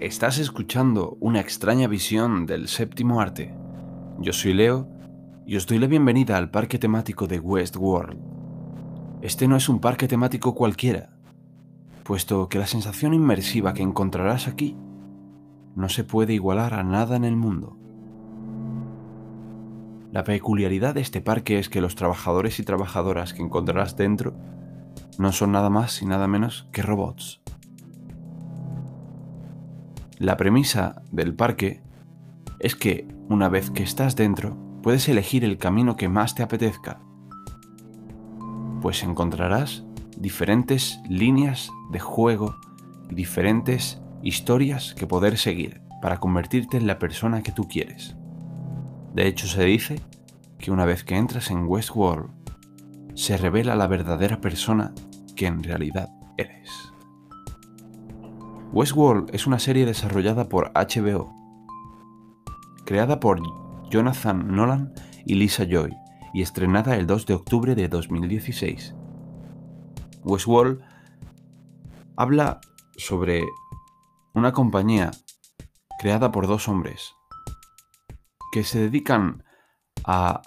Estás escuchando una extraña visión del séptimo arte. Yo soy Leo y os doy la bienvenida al parque temático de Westworld. Este no es un parque temático cualquiera, puesto que la sensación inmersiva que encontrarás aquí no se puede igualar a nada en el mundo. La peculiaridad de este parque es que los trabajadores y trabajadoras que encontrarás dentro no son nada más y nada menos que robots. La premisa del parque es que una vez que estás dentro, puedes elegir el camino que más te apetezca, pues encontrarás diferentes líneas de juego y diferentes historias que poder seguir para convertirte en la persona que tú quieres. De hecho, se dice que una vez que entras en Westworld, se revela la verdadera persona que en realidad eres. Westworld es una serie desarrollada por HBO, creada por Jonathan Nolan y Lisa Joy y estrenada el 2 de octubre de 2016. Westworld habla sobre una compañía creada por dos hombres que se dedican a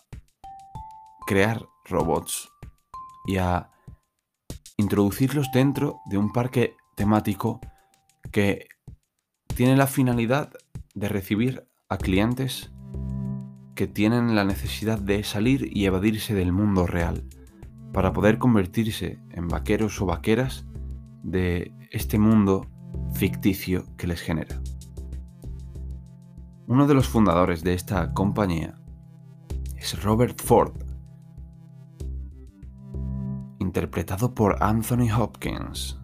crear robots y a introducirlos dentro de un parque temático que tiene la finalidad de recibir a clientes que tienen la necesidad de salir y evadirse del mundo real para poder convertirse en vaqueros o vaqueras de este mundo ficticio que les genera. Uno de los fundadores de esta compañía es Robert Ford, interpretado por Anthony Hopkins.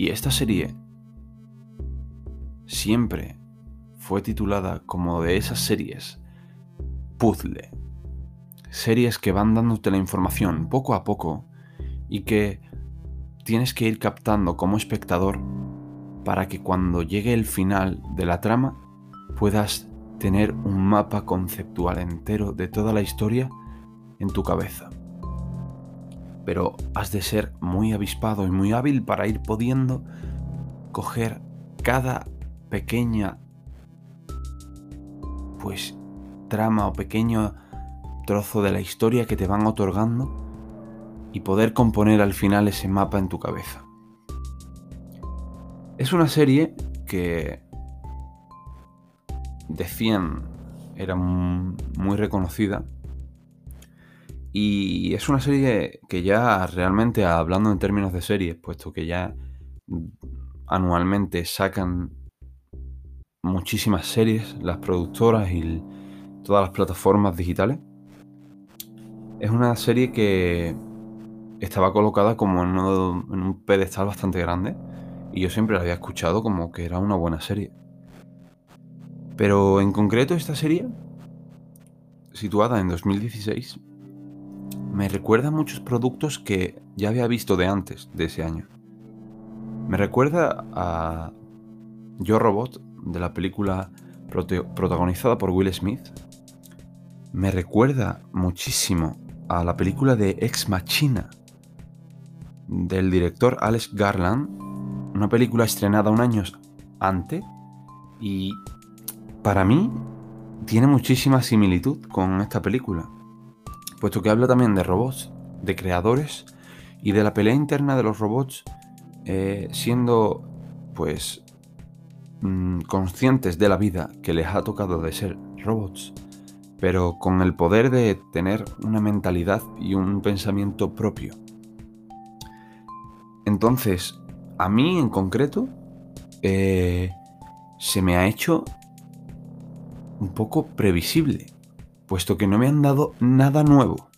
Y esta serie siempre fue titulada como de esas series puzzle. Series que van dándote la información poco a poco y que tienes que ir captando como espectador para que cuando llegue el final de la trama puedas tener un mapa conceptual entero de toda la historia en tu cabeza pero has de ser muy avispado y muy hábil para ir pudiendo coger cada pequeña pues trama o pequeño trozo de la historia que te van otorgando y poder componer al final ese mapa en tu cabeza. Es una serie que decían era muy reconocida y es una serie que ya realmente, hablando en términos de series, puesto que ya anualmente sacan muchísimas series, las productoras y todas las plataformas digitales, es una serie que estaba colocada como en, un pedestal bastante grande y yo siempre la había escuchado como que era una buena serie. Pero en concreto esta serie, situada en 2016, me recuerda a muchos productos que ya había visto de antes, de ese año. Me recuerda a Yo Robot, de la película protagonizada por Will Smith. Me recuerda muchísimo a la película de Ex Machina, del director Alex Garland, una película estrenada un año antes y para mí tiene muchísima similitud con esta película puesto que habla también de robots, de creadores y de la pelea interna de los robots eh, siendo pues mm, conscientes de la vida que les ha tocado de ser robots, pero con el poder de tener una mentalidad y un pensamiento propio. Entonces, a mí en concreto, eh, se me ha hecho un poco previsible puesto que no me han dado nada nuevo.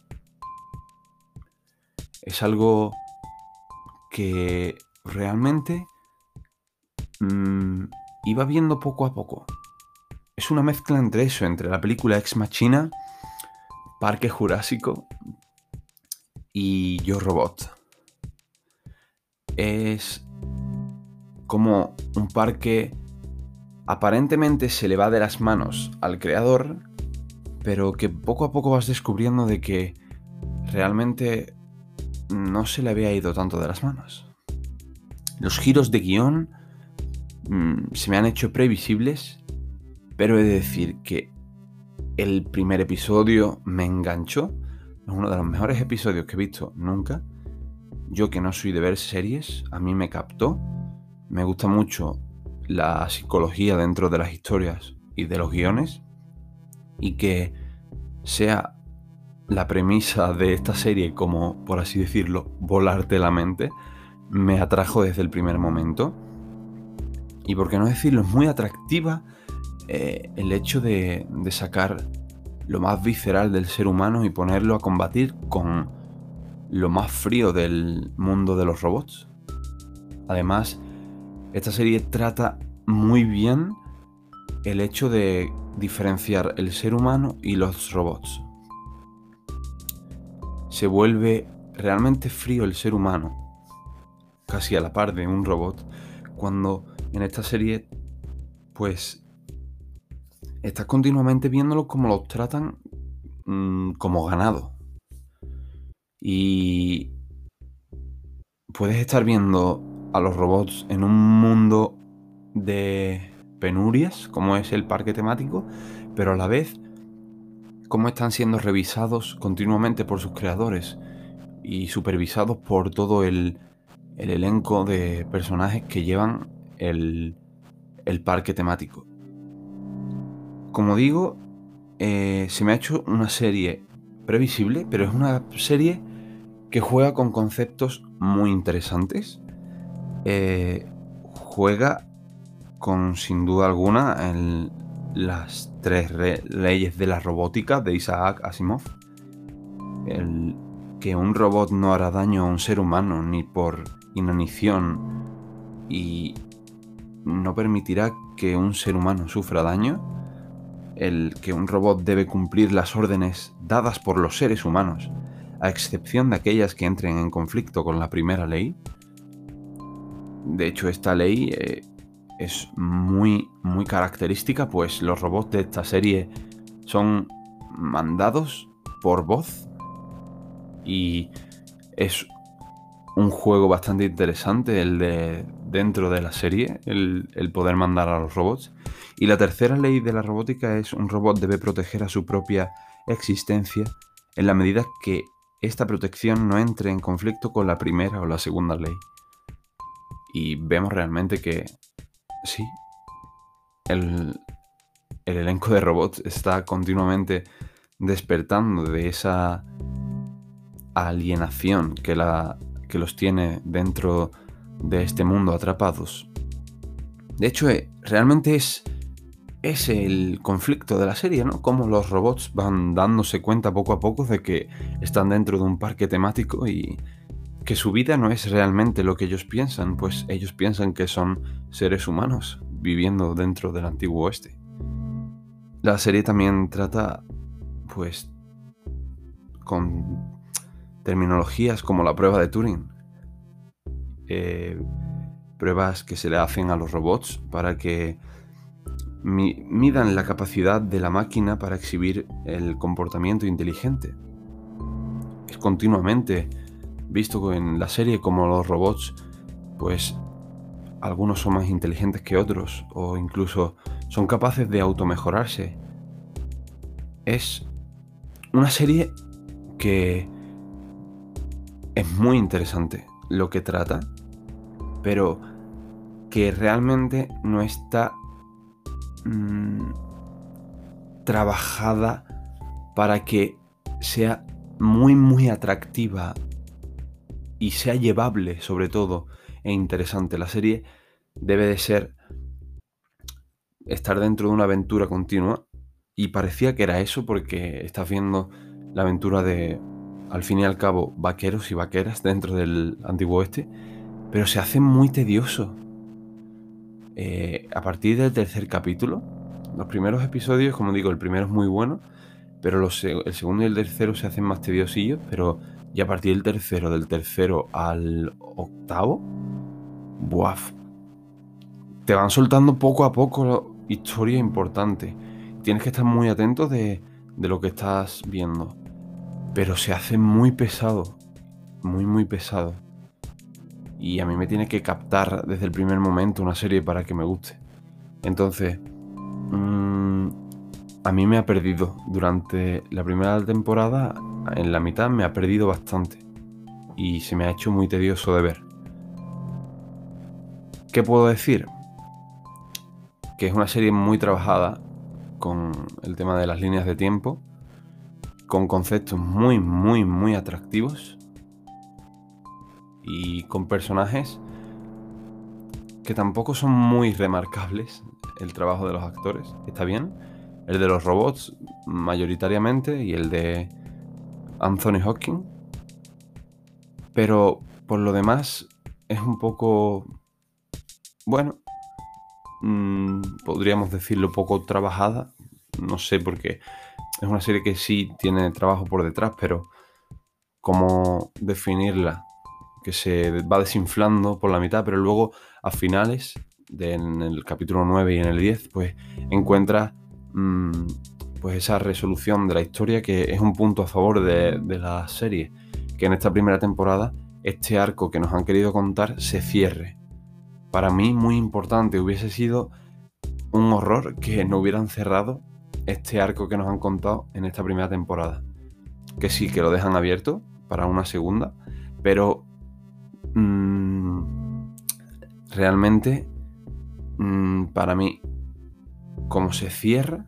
Es algo que realmente mm, iba viendo poco a poco. Es una mezcla entre eso, entre la película Ex Machina, Parque Jurásico y Yo Robot. Es como un parque aparentemente se le va de las manos al creador pero que poco a poco vas descubriendo de que realmente no se le había ido tanto de las manos. Los giros de guion mm, se me han hecho previsibles, pero he de decir que el primer episodio me enganchó. Es uno de los mejores episodios que he visto nunca. Yo que no soy de ver series, a mí me captó. Me gusta mucho la psicología dentro de las historias y de los guiones. Y que sea la premisa de esta serie como, por así decirlo, volarte la mente, me atrajo desde el primer momento. Y por qué no decirlo, es muy atractiva eh, el hecho de, de sacar lo más visceral del ser humano y ponerlo a combatir con lo más frío del mundo de los robots. Además, esta serie trata muy bien el hecho de diferenciar el ser humano y los robots se vuelve realmente frío el ser humano, casi a la par de un robot, cuando en esta serie, pues, estás continuamente viéndolo como los tratan mm, como ganado. Y puedes estar viendo a los robots en un mundo de penurias, como es el parque temático, pero a la vez cómo están siendo revisados continuamente por sus creadores y supervisados por todo el, elenco de personajes que llevan el, parque temático. Como digo, eh, se me ha hecho una serie previsible, pero es una serie que juega con conceptos muy interesantes. Eh, juega con, sin duda alguna, el, las tres leyes de la robótica de Isaac Asimov. El que un robot no hará daño a un ser humano ni por inanición y no permitirá que un ser humano sufra daño. El que un robot debe cumplir las órdenes dadas por los seres humanos, a excepción de aquellas que entren en conflicto con la primera ley. De hecho, esta ley eh, es muy, muy característica, pues los robots de esta serie son mandados por voz y es un juego bastante interesante el de dentro de la serie, el, el, poder mandar a los robots. Y la tercera ley de la robótica es un robot debe proteger a su propia existencia en la medida que esta protección no entre en conflicto con la primera o la segunda ley. Y vemos realmente que sí, el, elenco de robots está continuamente despertando de esa alienación que, la, que los tiene dentro de este mundo atrapados. De hecho, eh, realmente es, es el conflicto de la serie, ¿no? Cómo los robots van dándose cuenta poco a poco de que están dentro de un parque temático y que su vida no es realmente lo que ellos piensan, pues ellos piensan que son seres humanos viviendo dentro del antiguo oeste. La serie también trata, pues, con terminologías como la prueba de Turing. Eh, pruebas que se le hacen a los robots para que midan la capacidad de la máquina para exhibir el comportamiento inteligente. Es continuamente visto en la serie como los robots, pues algunos son más inteligentes que otros o incluso son capaces de automejorarse. Es una serie que es muy interesante lo que trata, pero que realmente no está mm, trabajada para que sea muy muy atractiva y sea llevable sobre todo e interesante. La serie debe de ser estar dentro de una aventura continua y parecía que era eso porque estás viendo la aventura de, al fin y al cabo, vaqueros y vaqueras dentro del antiguo oeste, pero se hace muy tedioso. Eh, a partir del tercer capítulo, los primeros episodios, como digo, el primero es muy bueno, pero los, el segundo y el tercero se hacen más tediosillos, pero y a partir del tercero, del tercero al octavo, buaf, te van soltando poco a poco historia importante. Tienes que estar muy atento de, de lo que estás viendo. Pero se hace muy pesado, muy, muy pesado. y a mí me tiene que captar desde el primer momento una serie para que me guste. Entonces, mm, a mí me ha perdido durante la primera temporada, en la mitad me ha perdido bastante y se me ha hecho muy tedioso de ver. ¿Qué puedo decir? Que es una serie muy trabajada con el tema de las líneas de tiempo, con conceptos muy, muy, muy atractivos y con personajes que tampoco son muy remarcables el trabajo de los actores. Está bien. El de los robots mayoritariamente y el de Anthony Hawking. Pero por lo demás es un poco... Bueno, mmm, podríamos decirlo poco trabajada. No sé por qué. Es una serie que sí tiene trabajo por detrás, pero cómo definirla que se va desinflando por la mitad, pero luego a finales, en el capítulo 9 y en el 10, pues encuentra mm, pues esa resolución de la historia que es un punto a favor de, de la serie, que en esta primera temporada este arco que nos han querido contar se cierre. Para mí muy importante, hubiese sido un horror que no hubieran cerrado este arco que nos han contado en esta primera temporada. Que sí, que lo dejan abierto para una segunda, pero Mm, realmente, mm, para mí, como se cierra,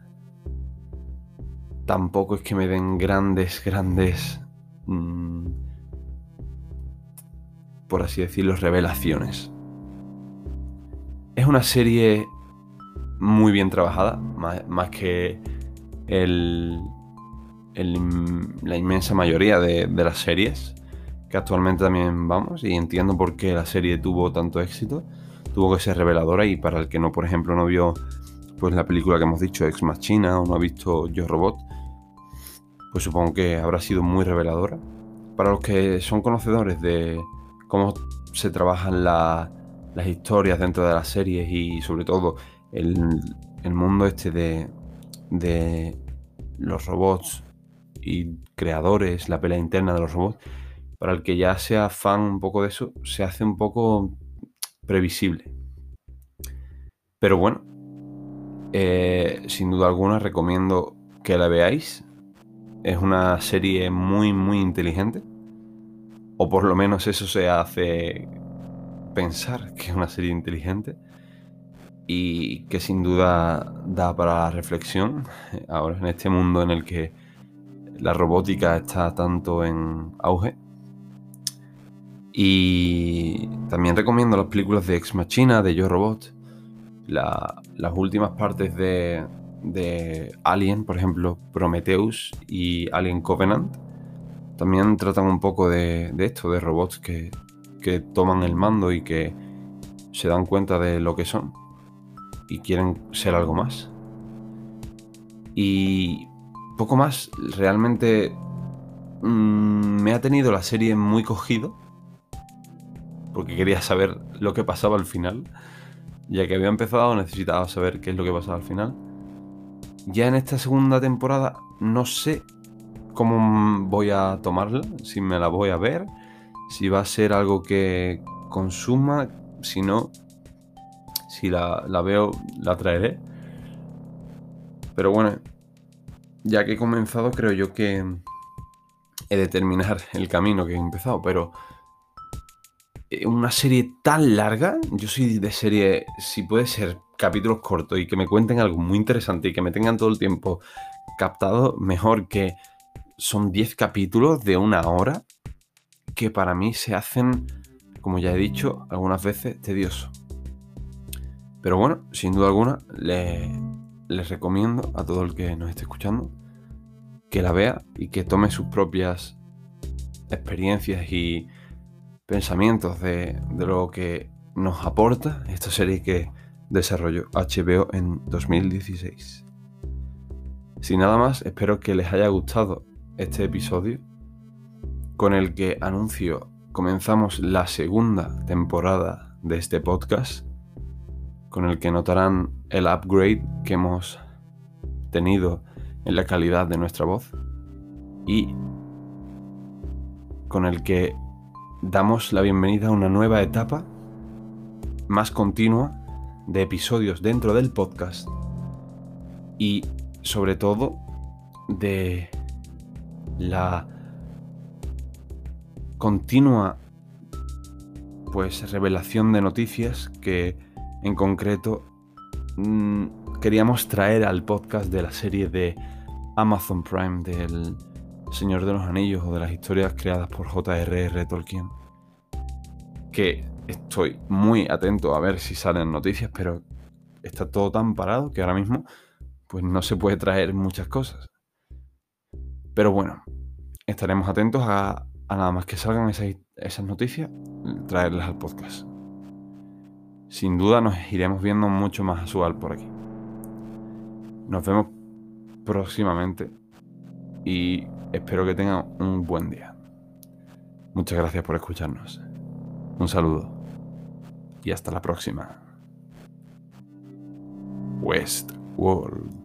tampoco es que me den grandes, grandes, mm, por así decirlo, revelaciones. Es una serie muy bien trabajada, más, que el, la inmensa mayoría de las series que actualmente también vamos, y entiendo por qué la serie tuvo tanto éxito, tuvo que ser reveladora y para el que no, por ejemplo, no vio pues la película que hemos dicho, Ex Machina, o no ha visto Yo Robot, pues supongo que habrá sido muy reveladora. Para los que son conocedores de cómo se trabajan las historias dentro de las series y sobre todo el, mundo este de, de los robots y creadores, la pelea interna de los robots, para el que ya sea fan un poco de eso, se hace un poco previsible. Pero bueno, eh, sin duda alguna recomiendo que la veáis. Es una serie muy, muy inteligente. O por lo menos eso se hace pensar que es una serie inteligente. Y que sin duda da para la reflexión. Ahora en este mundo en el que la robótica está tanto en auge y también recomiendo las películas de Ex Machina, de Yo Robot, las últimas partes de, de Alien, por ejemplo, Prometheus y Alien Covenant. También tratan un poco de, esto, de robots que, que toman el mando y que se dan cuenta de lo que son y quieren ser algo más. Y poco más, realmente mm, me ha tenido la serie muy cogido porque quería saber lo que pasaba al final. Ya que había empezado, necesitaba saber qué es lo que pasaba al final. Ya en esta segunda temporada no sé cómo voy a tomarla, si me la voy a ver, si va a ser algo que consuma, si no, si la, veo, la traeré. Pero bueno, ya que he comenzado, creo yo que he de terminar el camino que he empezado, pero una serie tan larga, yo soy de serie, si puede ser capítulos cortos y que me cuenten algo muy interesante y que me tengan todo el tiempo captado, mejor que son 10 capítulos de una hora que para mí se hacen, como ya he dicho algunas veces, tediosos. Pero bueno, sin duda alguna, les recomiendo a todo el que nos esté escuchando que la vea y que tome sus propias experiencias y pensamientos de, lo que nos aporta esta serie que desarrolló HBO en 2016. Sin nada más, espero que les haya gustado este episodio con el que anuncio comenzamos la segunda temporada de este podcast, con el que notarán el upgrade que hemos tenido en la calidad de nuestra voz y con el que damos la bienvenida a una nueva etapa más continua de episodios dentro del podcast y sobre todo de la continua pues revelación de noticias que en concreto mm, queríamos traer al podcast de la serie de Amazon Prime del Señor de los Anillos o de las historias creadas por J.R.R. Tolkien. Que estoy muy atento a ver si salen noticias, pero está todo tan parado que ahora mismo pues no se puede traer muchas cosas. Pero bueno, estaremos atentos a, nada más que salgan esas, noticias, traerlas al podcast. Sin duda nos iremos viendo mucho más a Sual por aquí. Nos vemos próximamente y espero que tengan un buen día. Muchas gracias por escucharnos. Un saludo y hasta la próxima. Westworld.